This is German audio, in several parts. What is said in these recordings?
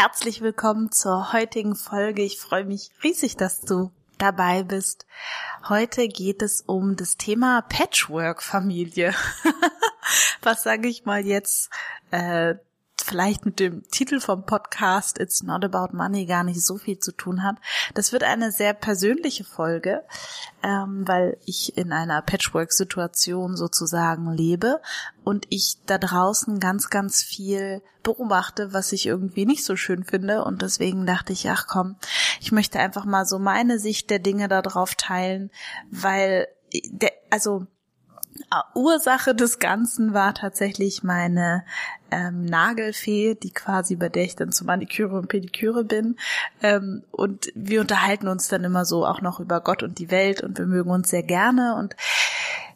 Herzlich willkommen zur heutigen Folge. Ich freue mich riesig, dass du dabei bist. Heute geht es um das Thema Patchwork-Familie. Was sage ich mal jetzt? Äh, vielleicht mit dem Titel vom Podcast It's Not About Money gar nicht so viel zu tun hat. Das wird eine sehr persönliche Folge, ähm, weil ich in einer Patchwork-Situation sozusagen lebe und ich da draußen ganz, ganz viel beobachte, was ich irgendwie nicht so schön finde. Und deswegen dachte ich, ach komm, ich möchte einfach mal so meine Sicht der Dinge darauf teilen, weil der, also Ursache des Ganzen war tatsächlich meine ähm, Nagelfee, die quasi bei der ich dann zu Maniküre und Pediküre bin. Ähm, und wir unterhalten uns dann immer so auch noch über Gott und die Welt und wir mögen uns sehr gerne und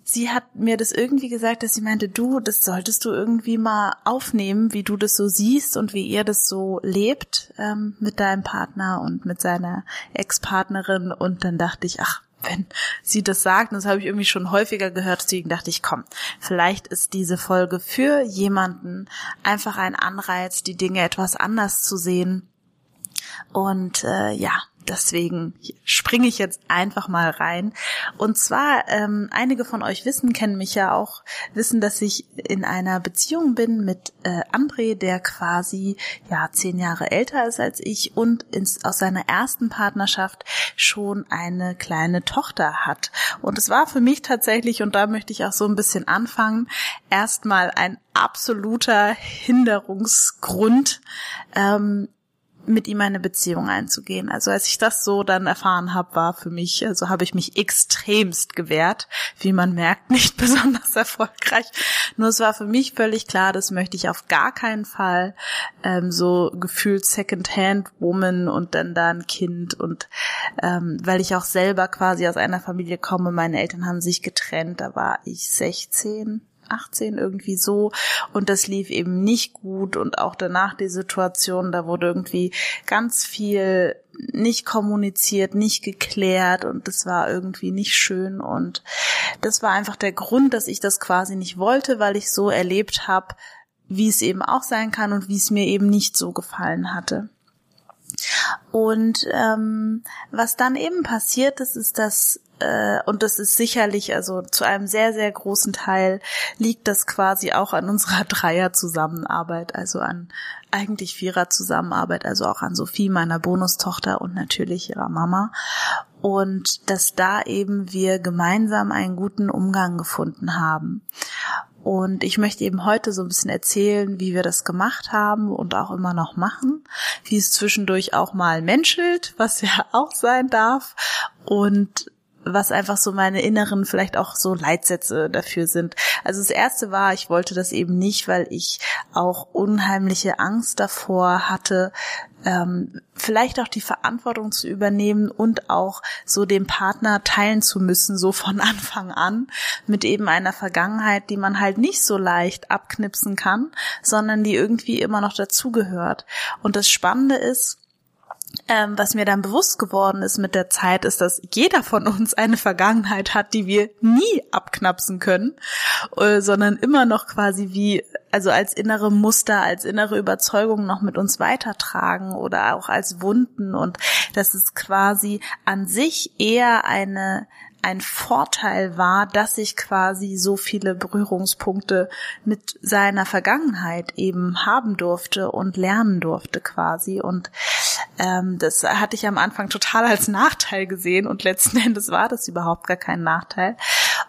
sie hat mir das irgendwie gesagt, dass sie meinte, du, das solltest du irgendwie mal aufnehmen, wie du das so siehst und wie ihr das so lebt ähm, mit deinem Partner und mit seiner Ex-Partnerin. Und dann dachte ich, ach, wenn sie das sagt, das habe ich irgendwie schon häufiger gehört, deswegen dachte ich, komm, vielleicht ist diese Folge für jemanden einfach ein Anreiz, die Dinge etwas anders zu sehen. Und äh, ja, Deswegen springe ich jetzt einfach mal rein. Und zwar, ähm, einige von euch wissen, kennen mich ja auch, wissen, dass ich in einer Beziehung bin mit äh, André, der quasi ja zehn Jahre älter ist als ich und ins, aus seiner ersten Partnerschaft schon eine kleine Tochter hat. Und es war für mich tatsächlich, und da möchte ich auch so ein bisschen anfangen, erstmal ein absoluter Hinderungsgrund, ähm, mit ihm eine Beziehung einzugehen. Also als ich das so dann erfahren habe, war für mich, also habe ich mich extremst gewehrt, wie man merkt, nicht besonders erfolgreich. Nur es war für mich völlig klar, das möchte ich auf gar keinen Fall ähm, so gefühlt Secondhand Woman und dann da ein Kind und ähm, weil ich auch selber quasi aus einer Familie komme, meine Eltern haben sich getrennt, da war ich 16, 18 irgendwie so. Und das lief eben nicht gut. Und auch danach die Situation, da wurde irgendwie ganz viel nicht kommuniziert, nicht geklärt. Und das war irgendwie nicht schön. Und das war einfach der Grund, dass ich das quasi nicht wollte, weil ich so erlebt habe, wie es eben auch sein kann und wie es mir eben nicht so gefallen hatte. Und ähm, was dann eben passiert ist, ist, dass äh, und das ist sicherlich, also zu einem sehr, sehr großen Teil liegt das quasi auch an unserer Dreier-Zusammenarbeit, also an eigentlich Vierer-Zusammenarbeit, also auch an Sophie, meiner Bonustochter und natürlich ihrer Mama. Und dass da eben wir gemeinsam einen guten Umgang gefunden haben. Und ich möchte eben heute so ein bisschen erzählen, wie wir das gemacht haben und auch immer noch machen, wie es zwischendurch auch mal menschelt, was ja auch sein darf und was einfach so meine inneren vielleicht auch so Leitsätze dafür sind. Also das erste war, ich wollte das eben nicht, weil ich auch unheimliche Angst davor hatte, ähm, vielleicht auch die Verantwortung zu übernehmen und auch so dem Partner teilen zu müssen, so von Anfang an, mit eben einer Vergangenheit, die man halt nicht so leicht abknipsen kann, sondern die irgendwie immer noch dazugehört. Und das Spannende ist, ähm, was mir dann bewusst geworden ist mit der Zeit, ist, dass jeder von uns eine Vergangenheit hat, die wir nie abknapsen können, äh, sondern immer noch quasi wie, also als innere Muster, als innere Überzeugung noch mit uns weitertragen oder auch als Wunden. Und das ist quasi an sich eher eine ein Vorteil war, dass ich quasi so viele Berührungspunkte mit seiner Vergangenheit eben haben durfte und lernen durfte quasi. Und ähm, das hatte ich am Anfang total als Nachteil gesehen und letzten Endes war das überhaupt gar kein Nachteil.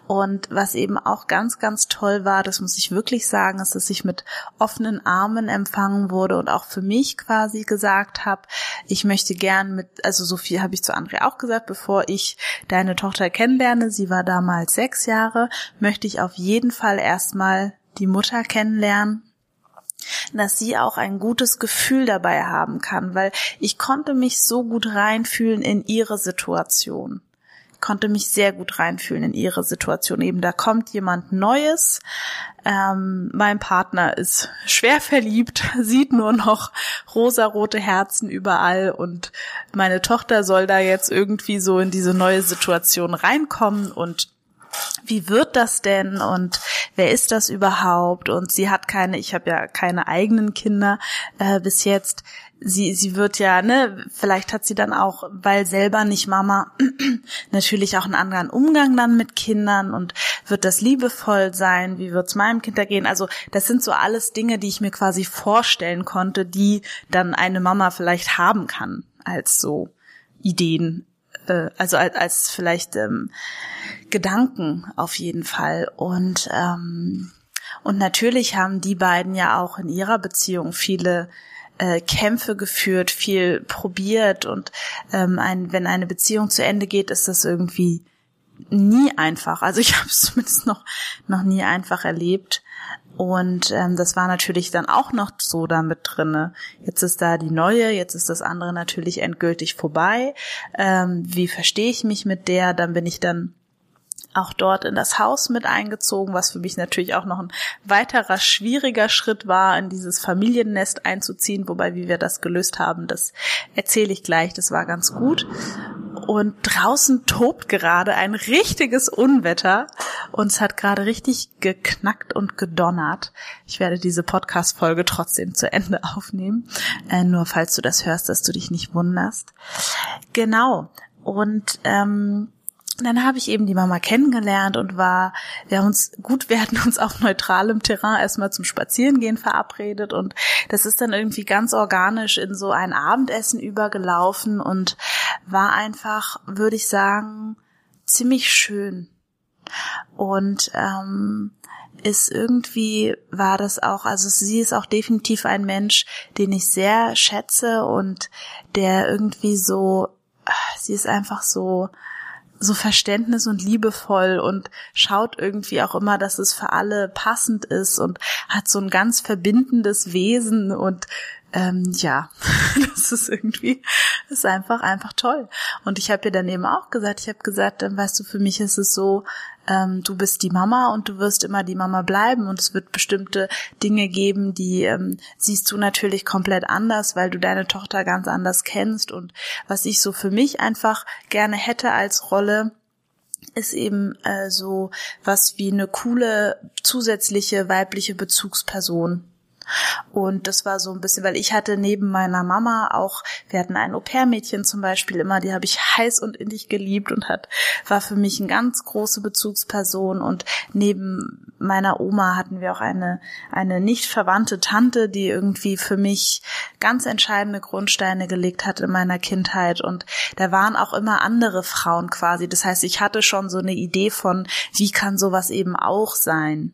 Und was eben auch ganz, ganz toll war, das muss ich wirklich sagen, ist, dass ich mit offenen Armen empfangen wurde und auch für mich quasi gesagt habe, ich möchte gern mit, also so viel habe ich zu André auch gesagt, bevor ich deine Tochter kennenlerne, sie war damals sechs Jahre, möchte ich auf jeden Fall erstmal die Mutter kennenlernen dass sie auch ein gutes Gefühl dabei haben kann, weil ich konnte mich so gut reinfühlen in ihre Situation konnte mich sehr gut reinfühlen in ihre Situation. Eben da kommt jemand Neues. Ähm, mein Partner ist schwer verliebt, sieht nur noch rosarote Herzen überall und meine Tochter soll da jetzt irgendwie so in diese neue Situation reinkommen und wie wird das denn und wer ist das überhaupt? Und sie hat keine, ich habe ja keine eigenen Kinder äh, bis jetzt. Sie, sie wird ja, ne, vielleicht hat sie dann auch, weil selber nicht Mama, natürlich auch einen anderen Umgang dann mit Kindern und wird das liebevoll sein? Wie wird's meinem Kind da gehen? Also das sind so alles Dinge, die ich mir quasi vorstellen konnte, die dann eine Mama vielleicht haben kann als so Ideen äh, also als, als vielleicht ähm, Gedanken auf jeden Fall. Und ähm, und natürlich haben die beiden ja auch in ihrer Beziehung viele äh, Kämpfe geführt, viel probiert und ähm, ein, wenn eine Beziehung zu Ende geht, ist das irgendwie nie einfach. Also ich habe es zumindest noch noch nie einfach erlebt. Und ähm, das war natürlich dann auch noch so damit drinne. Jetzt ist da die neue, jetzt ist das andere natürlich endgültig vorbei. Ähm, wie verstehe ich mich mit der? Dann bin ich dann auch dort in das Haus mit eingezogen, was für mich natürlich auch noch ein weiterer schwieriger Schritt war, in dieses Familiennest einzuziehen, wobei wie wir das gelöst haben, das erzähle ich gleich, das war ganz gut. Und draußen tobt gerade ein richtiges Unwetter und es hat gerade richtig geknackt und gedonnert. Ich werde diese Podcast-Folge trotzdem zu Ende aufnehmen, äh, nur falls du das hörst, dass du dich nicht wunderst. Genau. Und ähm, dann habe ich eben die Mama kennengelernt und war, wir haben uns gut, wir hatten uns auf neutralem Terrain erstmal zum Spazierengehen verabredet und das ist dann irgendwie ganz organisch in so ein Abendessen übergelaufen und war einfach, würde ich sagen, ziemlich schön. Und ähm, ist irgendwie, war das auch, also sie ist auch definitiv ein Mensch, den ich sehr schätze und der irgendwie so, sie ist einfach so, so Verständnis und liebevoll und schaut irgendwie auch immer, dass es für alle passend ist und hat so ein ganz verbindendes Wesen und ähm, ja, das ist irgendwie, das ist einfach, einfach toll. Und ich habe ihr dann eben auch gesagt, ich habe gesagt, dann weißt du, für mich ist es so, ähm, du bist die Mama und du wirst immer die Mama bleiben und es wird bestimmte Dinge geben, die ähm, siehst du natürlich komplett anders, weil du deine Tochter ganz anders kennst. Und was ich so für mich einfach gerne hätte als Rolle, ist eben äh, so was wie eine coole zusätzliche weibliche Bezugsperson und das war so ein bisschen, weil ich hatte neben meiner Mama auch, wir hatten ein Au-pair-Mädchen zum Beispiel immer, die habe ich heiß und innig geliebt und hat, war für mich eine ganz große Bezugsperson. Und neben meiner Oma hatten wir auch eine, eine nicht verwandte Tante, die irgendwie für mich ganz entscheidende Grundsteine gelegt hat in meiner Kindheit. Und da waren auch immer andere Frauen quasi. Das heißt, ich hatte schon so eine Idee von, wie kann sowas eben auch sein.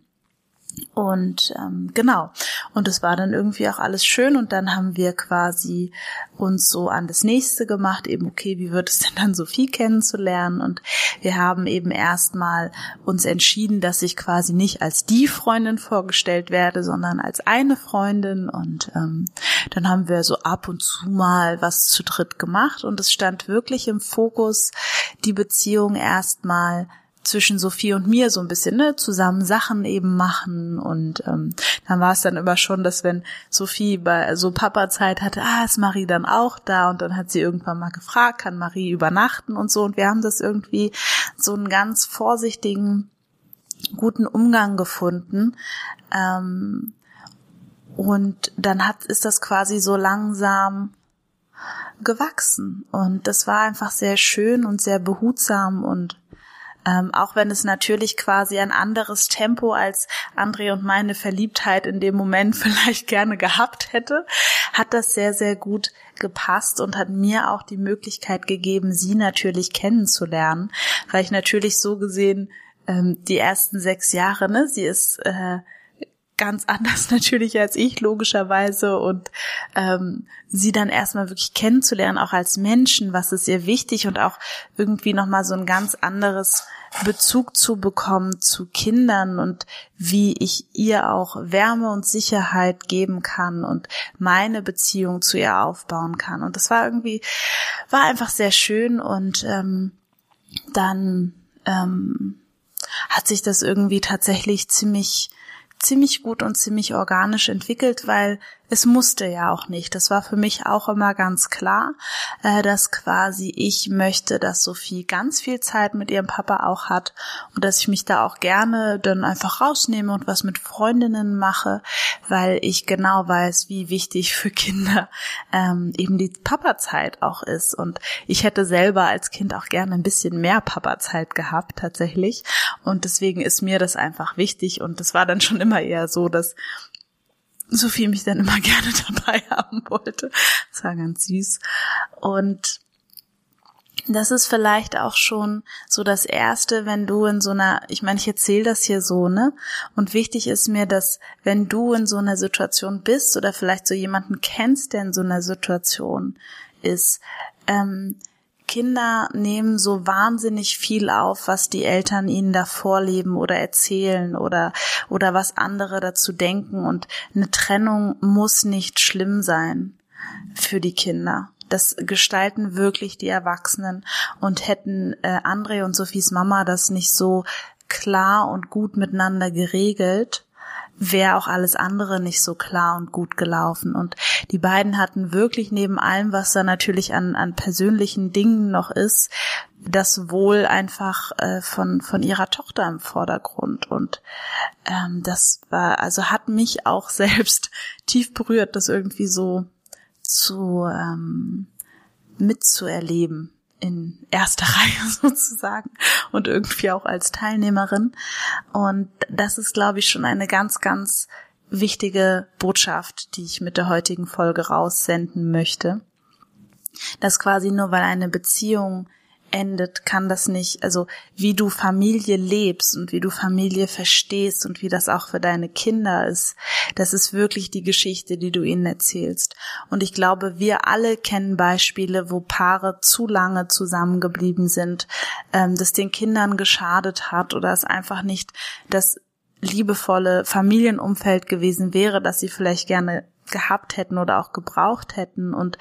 Und ähm, genau. Und es war dann irgendwie auch alles schön. Und dann haben wir quasi uns so an das nächste gemacht, eben, okay, wie wird es denn dann Sophie kennenzulernen? Und wir haben eben erstmal uns entschieden, dass ich quasi nicht als die Freundin vorgestellt werde, sondern als eine Freundin. Und ähm, dann haben wir so ab und zu mal was zu dritt gemacht. Und es stand wirklich im Fokus, die Beziehung erstmal zwischen Sophie und mir so ein bisschen, ne, zusammen Sachen eben machen und ähm, dann war es dann immer schon, dass wenn Sophie bei so Papa-Zeit hatte, ah, ist Marie dann auch da und dann hat sie irgendwann mal gefragt, kann Marie übernachten und so und wir haben das irgendwie so einen ganz vorsichtigen, guten Umgang gefunden. Ähm, und dann hat, ist das quasi so langsam gewachsen. Und das war einfach sehr schön und sehr behutsam und ähm, auch wenn es natürlich quasi ein anderes Tempo als André und meine Verliebtheit in dem Moment vielleicht gerne gehabt hätte, hat das sehr, sehr gut gepasst und hat mir auch die Möglichkeit gegeben, sie natürlich kennenzulernen, weil ich natürlich so gesehen ähm, die ersten sechs Jahre, ne, sie ist äh, ganz anders natürlich als ich, logischerweise. Und ähm, sie dann erstmal wirklich kennenzulernen, auch als Menschen, was ist ihr wichtig und auch irgendwie nochmal so ein ganz anderes Bezug zu bekommen zu Kindern und wie ich ihr auch Wärme und Sicherheit geben kann und meine Beziehung zu ihr aufbauen kann. Und das war irgendwie, war einfach sehr schön und ähm, dann ähm, hat sich das irgendwie tatsächlich ziemlich ziemlich gut und ziemlich organisch entwickelt, weil es musste ja auch nicht. Das war für mich auch immer ganz klar, äh, dass quasi ich möchte, dass Sophie ganz viel Zeit mit ihrem Papa auch hat und dass ich mich da auch gerne dann einfach rausnehme und was mit Freundinnen mache, weil ich genau weiß, wie wichtig für Kinder ähm, eben die Papa-Zeit auch ist. Und ich hätte selber als Kind auch gerne ein bisschen mehr Papa-Zeit gehabt tatsächlich. Und deswegen ist mir das einfach wichtig. Und das war dann schon immer eher so, dass Sophie mich dann immer gerne dabei haben wollte. Das war ganz süß. Und das ist vielleicht auch schon so das erste, wenn du in so einer, ich meine, ich erzähle das hier so, ne? Und wichtig ist mir, dass wenn du in so einer Situation bist oder vielleicht so jemanden kennst, der in so einer Situation ist, ähm, Kinder nehmen so wahnsinnig viel auf, was die Eltern ihnen da vorleben oder erzählen oder, oder was andere dazu denken. Und eine Trennung muss nicht schlimm sein für die Kinder. Das gestalten wirklich die Erwachsenen. Und hätten äh, André und Sophies Mama das nicht so klar und gut miteinander geregelt, wäre auch alles andere nicht so klar und gut gelaufen. Und die beiden hatten wirklich neben allem, was da natürlich an, an persönlichen Dingen noch ist, das Wohl einfach äh, von, von ihrer Tochter im Vordergrund. Und ähm, das war, also hat mich auch selbst tief berührt, das irgendwie so zu ähm, mitzuerleben in erster Reihe sozusagen und irgendwie auch als Teilnehmerin. Und das ist, glaube ich, schon eine ganz, ganz wichtige Botschaft, die ich mit der heutigen Folge raussenden möchte. Dass quasi nur weil eine Beziehung endet, kann das nicht, also wie du Familie lebst und wie du Familie verstehst und wie das auch für deine Kinder ist, das ist wirklich die Geschichte, die du ihnen erzählst. Und ich glaube, wir alle kennen Beispiele, wo Paare zu lange zusammengeblieben sind, ähm, das den Kindern geschadet hat oder es einfach nicht das liebevolle Familienumfeld gewesen wäre, das sie vielleicht gerne gehabt hätten oder auch gebraucht hätten und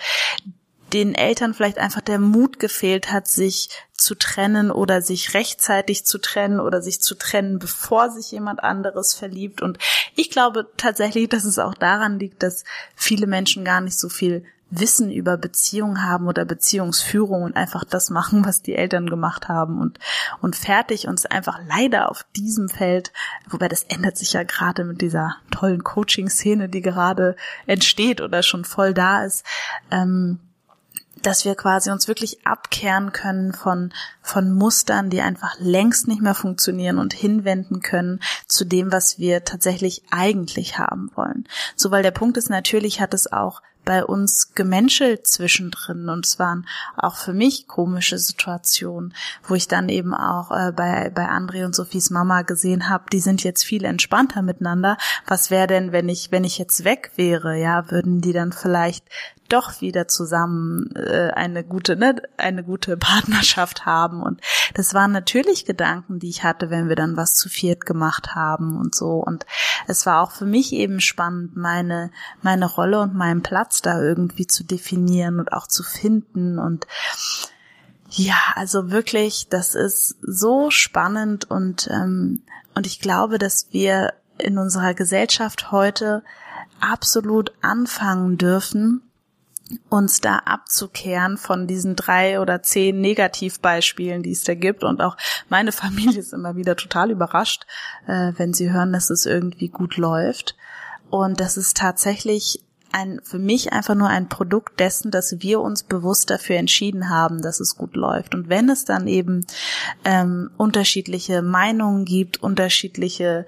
den Eltern vielleicht einfach der Mut gefehlt hat, sich zu trennen oder sich rechtzeitig zu trennen oder sich zu trennen, bevor sich jemand anderes verliebt. Und ich glaube tatsächlich, dass es auch daran liegt, dass viele Menschen gar nicht so viel Wissen über Beziehungen haben oder Beziehungsführung und einfach das machen, was die Eltern gemacht haben und, und fertig und es einfach leider auf diesem Feld, wobei das ändert sich ja gerade mit dieser tollen Coaching-Szene, die gerade entsteht oder schon voll da ist, ähm, dass wir quasi uns wirklich abkehren können von, von Mustern, die einfach längst nicht mehr funktionieren und hinwenden können zu dem, was wir tatsächlich eigentlich haben wollen. So, weil der Punkt ist, natürlich hat es auch bei uns gemenschelt zwischendrin und es waren auch für mich komische Situationen, wo ich dann eben auch äh, bei, bei André und Sophies Mama gesehen habe, die sind jetzt viel entspannter miteinander. Was wäre denn, wenn ich, wenn ich jetzt weg wäre, ja, würden die dann vielleicht doch wieder zusammen äh, eine gute, ne, eine gute Partnerschaft haben. Und das waren natürlich Gedanken, die ich hatte, wenn wir dann was zu viert gemacht haben und so. Und es war auch für mich eben spannend, meine, meine Rolle und meinen Platz da irgendwie zu definieren und auch zu finden. Und ja, also wirklich, das ist so spannend und, ähm, und ich glaube, dass wir in unserer Gesellschaft heute absolut anfangen dürfen, uns da abzukehren von diesen drei oder zehn Negativbeispielen, die es da gibt. Und auch meine Familie ist immer wieder total überrascht, äh, wenn sie hören, dass es irgendwie gut läuft. Und das ist tatsächlich ein, für mich einfach nur ein Produkt dessen, dass wir uns bewusst dafür entschieden haben, dass es gut läuft. Und wenn es dann eben ähm, unterschiedliche Meinungen gibt, unterschiedliche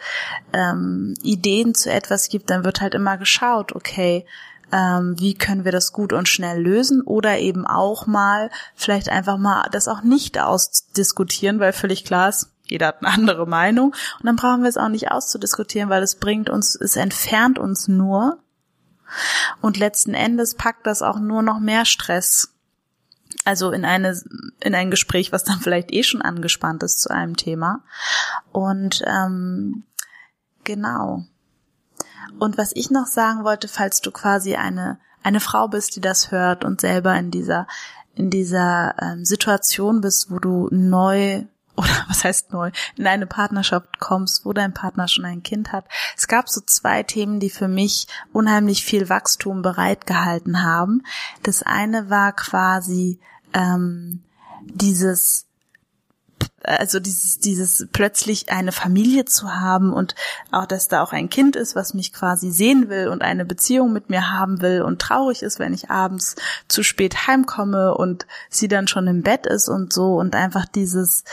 ähm, Ideen zu etwas gibt, dann wird halt immer geschaut, okay, ähm, wie können wir das gut und schnell lösen oder eben auch mal vielleicht einfach mal das auch nicht ausdiskutieren, weil völlig klar ist, jeder hat eine andere Meinung und dann brauchen wir es auch nicht auszudiskutieren, weil es bringt uns, es entfernt uns nur und letzten Endes packt das auch nur noch mehr Stress. Also in eine in ein Gespräch, was dann vielleicht eh schon angespannt ist zu einem Thema. Und ähm, genau. Und was ich noch sagen wollte, falls du quasi eine eine Frau bist, die das hört und selber in dieser in dieser ähm, Situation bist, wo du neu oder was heißt neu, in eine Partnerschaft kommst, wo dein Partner schon ein Kind hat. Es gab so zwei Themen, die für mich unheimlich viel Wachstum bereitgehalten haben. Das eine war quasi ähm, dieses also dieses, dieses plötzlich eine Familie zu haben und auch, dass da auch ein Kind ist, was mich quasi sehen will und eine Beziehung mit mir haben will und traurig ist, wenn ich abends zu spät heimkomme und sie dann schon im Bett ist und so und einfach dieses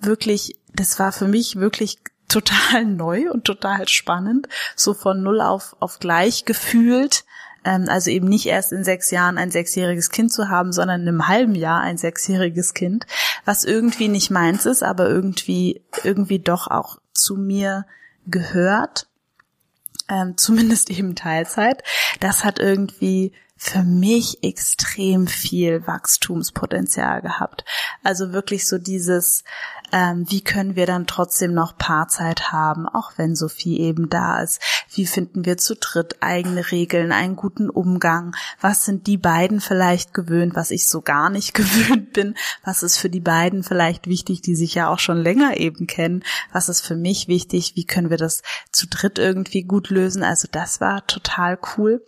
wirklich, das war für mich wirklich total neu und total spannend, so von null auf, auf gleich gefühlt also eben nicht erst in sechs Jahren ein sechsjähriges Kind zu haben, sondern in einem halben Jahr ein sechsjähriges Kind, was irgendwie nicht meins ist, aber irgendwie, irgendwie doch auch zu mir gehört. Ähm, zumindest eben Teilzeit. Das hat irgendwie für mich extrem viel Wachstumspotenzial gehabt. Also wirklich so dieses, ähm, wie können wir dann trotzdem noch Paarzeit haben, auch wenn Sophie eben da ist? Wie finden wir zu dritt eigene Regeln, einen guten Umgang? Was sind die beiden vielleicht gewöhnt, was ich so gar nicht gewöhnt bin? Was ist für die beiden vielleicht wichtig, die sich ja auch schon länger eben kennen? Was ist für mich wichtig? Wie können wir das zu dritt irgendwie gut lösen? Also das war total cool.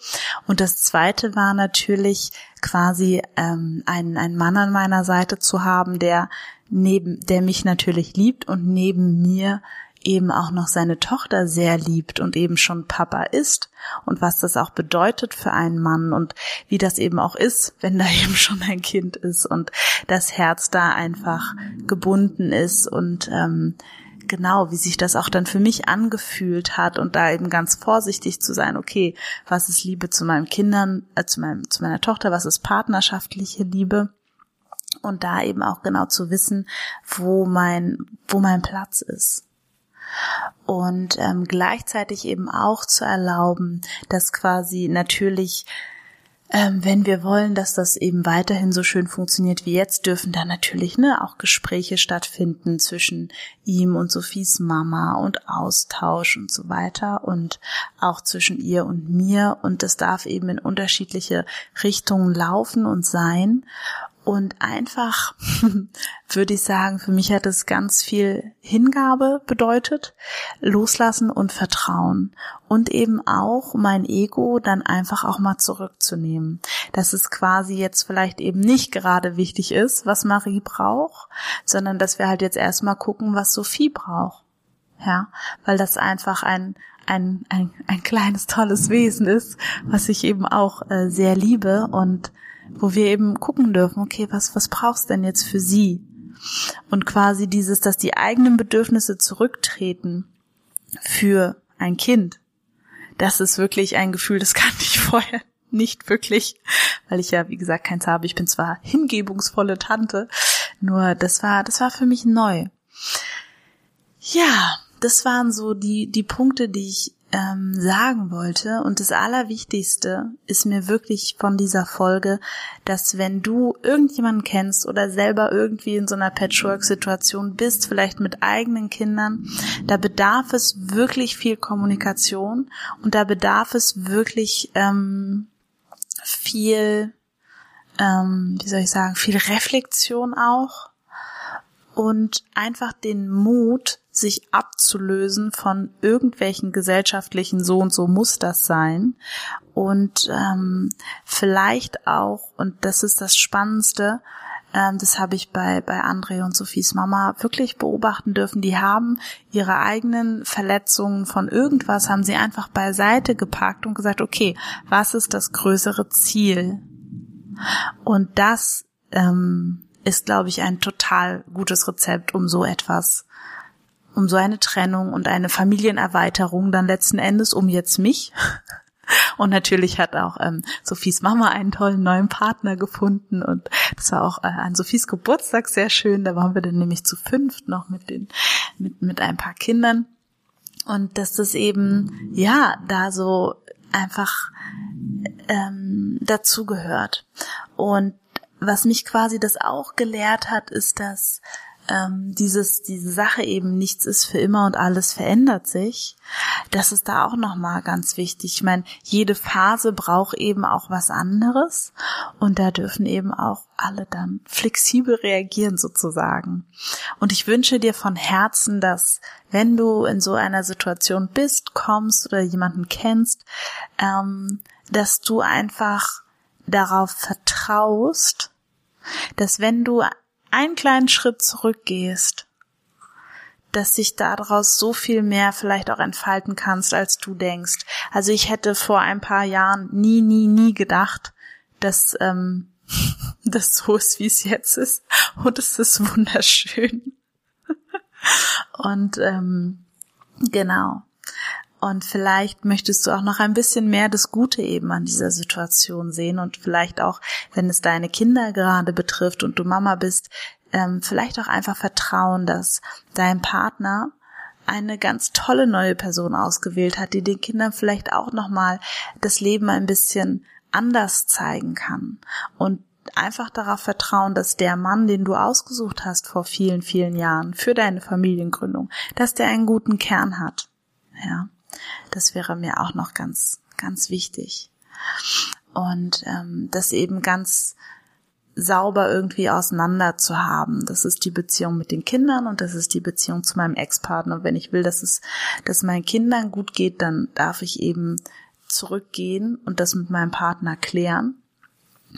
Und das zweite war natürlich quasi ähm, einen, einen Mann an meiner Seite zu haben, der neben, der mich natürlich liebt und neben mir eben auch noch seine Tochter sehr liebt und eben schon Papa ist und was das auch bedeutet für einen Mann und wie das eben auch ist, wenn da eben schon ein Kind ist und das Herz da einfach gebunden ist und ähm, genau, wie sich das auch dann für mich angefühlt hat und da eben ganz vorsichtig zu sein, okay, was ist Liebe zu meinen Kindern, äh, zu meinem, zu meiner Tochter, was ist partnerschaftliche Liebe? Und da eben auch genau zu wissen, wo mein, wo mein Platz ist. Und ähm, gleichzeitig eben auch zu erlauben, dass quasi natürlich ähm, wenn wir wollen, dass das eben weiterhin so schön funktioniert wie jetzt, dürfen da natürlich ne, auch Gespräche stattfinden zwischen ihm und Sophies Mama und Austausch und so weiter und auch zwischen ihr und mir und das darf eben in unterschiedliche Richtungen laufen und sein und einfach würde ich sagen, für mich hat es ganz viel Hingabe bedeutet, loslassen und Vertrauen und eben auch mein Ego dann einfach auch mal zurückzunehmen. Dass es quasi jetzt vielleicht eben nicht gerade wichtig ist, was Marie braucht, sondern dass wir halt jetzt erstmal gucken, was Sophie braucht. Ja, weil das einfach ein ein, ein, ein kleines, tolles Wesen ist, was ich eben auch äh, sehr liebe und wo wir eben gucken dürfen, okay, was, was brauchst denn jetzt für sie? Und quasi dieses, dass die eigenen Bedürfnisse zurücktreten für ein Kind, das ist wirklich ein Gefühl, das kannte ich vorher nicht wirklich, weil ich ja, wie gesagt, keins habe. Ich bin zwar hingebungsvolle Tante, nur das war, das war für mich neu. Ja, das waren so die, die Punkte, die ich ähm, sagen wollte. Und das Allerwichtigste ist mir wirklich von dieser Folge, dass wenn du irgendjemanden kennst oder selber irgendwie in so einer Patchwork-Situation bist, vielleicht mit eigenen Kindern, da bedarf es wirklich viel Kommunikation und da bedarf es wirklich ähm, viel, ähm, wie soll ich sagen, viel Reflexion auch und einfach den Mut, sich abzulösen von irgendwelchen gesellschaftlichen so und so muss das sein. Und ähm, vielleicht auch und das ist das Spannendste ähm, das habe ich bei bei André und Sophies Mama wirklich beobachten dürfen. Die haben ihre eigenen Verletzungen von irgendwas haben sie einfach beiseite gepackt und gesagt okay was ist das größere Ziel? Und das ähm, ist glaube ich ein total gutes Rezept um so etwas um so eine Trennung und eine Familienerweiterung dann letzten Endes um jetzt mich Und natürlich hat auch ähm, Sophies Mama einen tollen neuen Partner gefunden und das war auch äh, an Sophies Geburtstag sehr schön. Da waren wir dann nämlich zu fünft noch mit den mit mit ein paar Kindern und dass das eben ja da so einfach ähm, dazugehört. Und was mich quasi das auch gelehrt hat, ist, dass ähm, dieses diese Sache eben nichts ist für immer und alles verändert sich. Das ist da auch noch mal ganz wichtig. Ich meine, jede Phase braucht eben auch was anderes und da dürfen eben auch alle dann flexibel reagieren sozusagen. Und ich wünsche dir von Herzen, dass wenn du in so einer Situation bist, kommst oder jemanden kennst, ähm, dass du einfach darauf vertraust, dass wenn du einen kleinen Schritt zurückgehst, dass sich daraus so viel mehr vielleicht auch entfalten kannst, als du denkst. Also ich hätte vor ein paar Jahren nie, nie, nie gedacht, dass ähm, das so ist, wie es jetzt ist. Und es ist wunderschön. Und ähm, genau. Und vielleicht möchtest du auch noch ein bisschen mehr das Gute eben an dieser Situation sehen und vielleicht auch, wenn es deine Kinder gerade betrifft und du Mama bist, ähm, vielleicht auch einfach vertrauen, dass dein Partner eine ganz tolle neue Person ausgewählt hat, die den Kindern vielleicht auch nochmal das Leben ein bisschen anders zeigen kann und einfach darauf vertrauen, dass der Mann, den du ausgesucht hast vor vielen, vielen Jahren für deine Familiengründung, dass der einen guten Kern hat. Ja. Das wäre mir auch noch ganz, ganz wichtig. Und ähm, das eben ganz sauber irgendwie auseinander zu haben. Das ist die Beziehung mit den Kindern und das ist die Beziehung zu meinem Ex-Partner. Und wenn ich will, dass es, dass meinen Kindern gut geht, dann darf ich eben zurückgehen und das mit meinem Partner klären,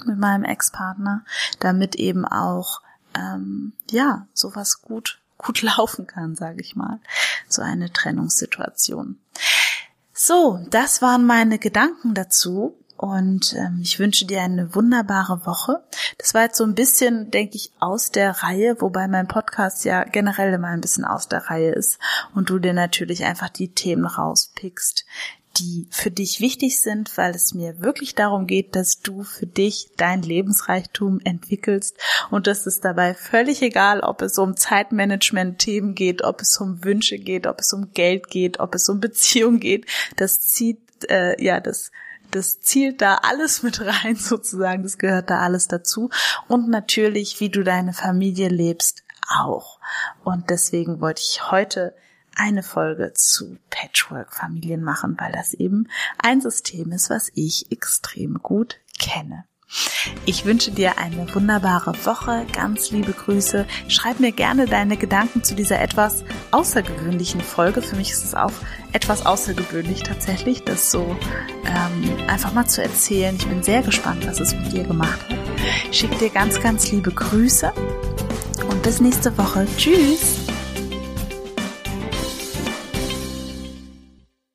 mit meinem Ex-Partner, damit eben auch ähm, ja sowas gut gut laufen kann, sage ich mal, so eine Trennungssituation. So, das waren meine Gedanken dazu und ähm, ich wünsche dir eine wunderbare Woche. Das war jetzt so ein bisschen, denke ich, aus der Reihe, wobei mein Podcast ja generell immer ein bisschen aus der Reihe ist und du dir natürlich einfach die Themen rauspickst, die für dich wichtig sind, weil es mir wirklich darum geht, dass du für dich dein Lebensreichtum entwickelst und dass es dabei völlig egal, ob es um Zeitmanagement-Themen geht, ob es um Wünsche geht, ob es um Geld geht, ob es um Beziehung geht. Das zieht, äh, ja, das das zielt da alles mit rein sozusagen, das gehört da alles dazu. Und natürlich, wie du deine Familie lebst, auch. Und deswegen wollte ich heute eine Folge zu Patchwork-Familien machen, weil das eben ein System ist, was ich extrem gut kenne. Ich wünsche dir eine wunderbare Woche, ganz liebe Grüße. Schreib mir gerne deine Gedanken zu dieser etwas außergewöhnlichen Folge. Für mich ist es auch etwas außergewöhnlich tatsächlich, das so ähm, einfach mal zu erzählen. Ich bin sehr gespannt, was es mit dir gemacht hat. Ich schicke dir ganz, ganz liebe Grüße und bis nächste Woche. Tschüss!